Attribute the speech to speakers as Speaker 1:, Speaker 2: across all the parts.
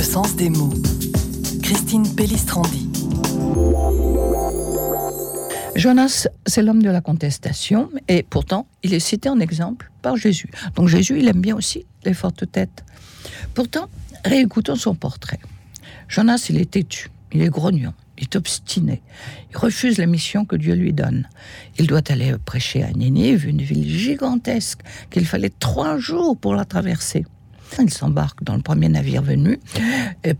Speaker 1: Le sens des mots. Christine Pellistrandi.
Speaker 2: Jonas, c'est l'homme de la contestation, et pourtant, il est cité en exemple par Jésus. Donc Jésus, il aime bien aussi les fortes têtes. Pourtant, réécoutons son portrait. Jonas, il est têtu, il est grognon, il est obstiné, il refuse la mission que Dieu lui donne. Il doit aller prêcher à Ninive, une ville gigantesque, qu'il fallait trois jours pour la traverser. Il s'embarque dans le premier navire venu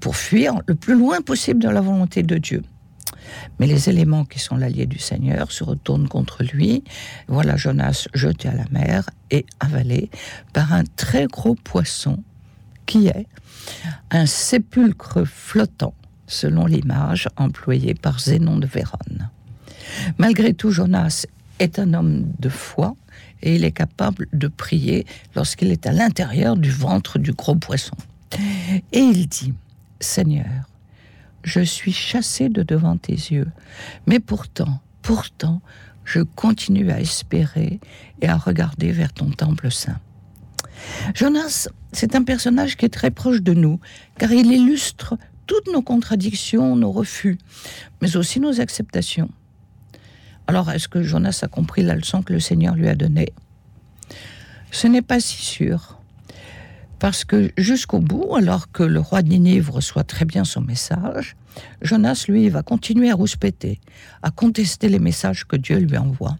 Speaker 2: pour fuir le plus loin possible de la volonté de Dieu. Mais les éléments qui sont l'allié du Seigneur se retournent contre lui. Voilà Jonas jeté à la mer et avalé par un très gros poisson qui est un sépulcre flottant, selon l'image employée par Zénon de Vérone. Malgré tout, Jonas est un homme de foi et il est capable de prier lorsqu'il est à l'intérieur du ventre du gros poisson. Et il dit, Seigneur, je suis chassé de devant tes yeux, mais pourtant, pourtant, je continue à espérer et à regarder vers ton temple saint. Jonas, c'est un personnage qui est très proche de nous, car il illustre toutes nos contradictions, nos refus, mais aussi nos acceptations. Alors, est-ce que Jonas a compris la leçon que le Seigneur lui a donnée? Ce n'est pas si sûr. Parce que jusqu'au bout, alors que le roi de Ninive reçoit très bien son message, Jonas, lui, va continuer à rouspéter, à contester les messages que Dieu lui envoie.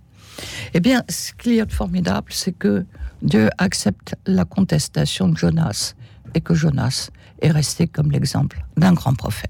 Speaker 2: Eh bien, ce qu'il y a de formidable, c'est que Dieu accepte la contestation de Jonas et que Jonas est resté comme l'exemple d'un grand prophète.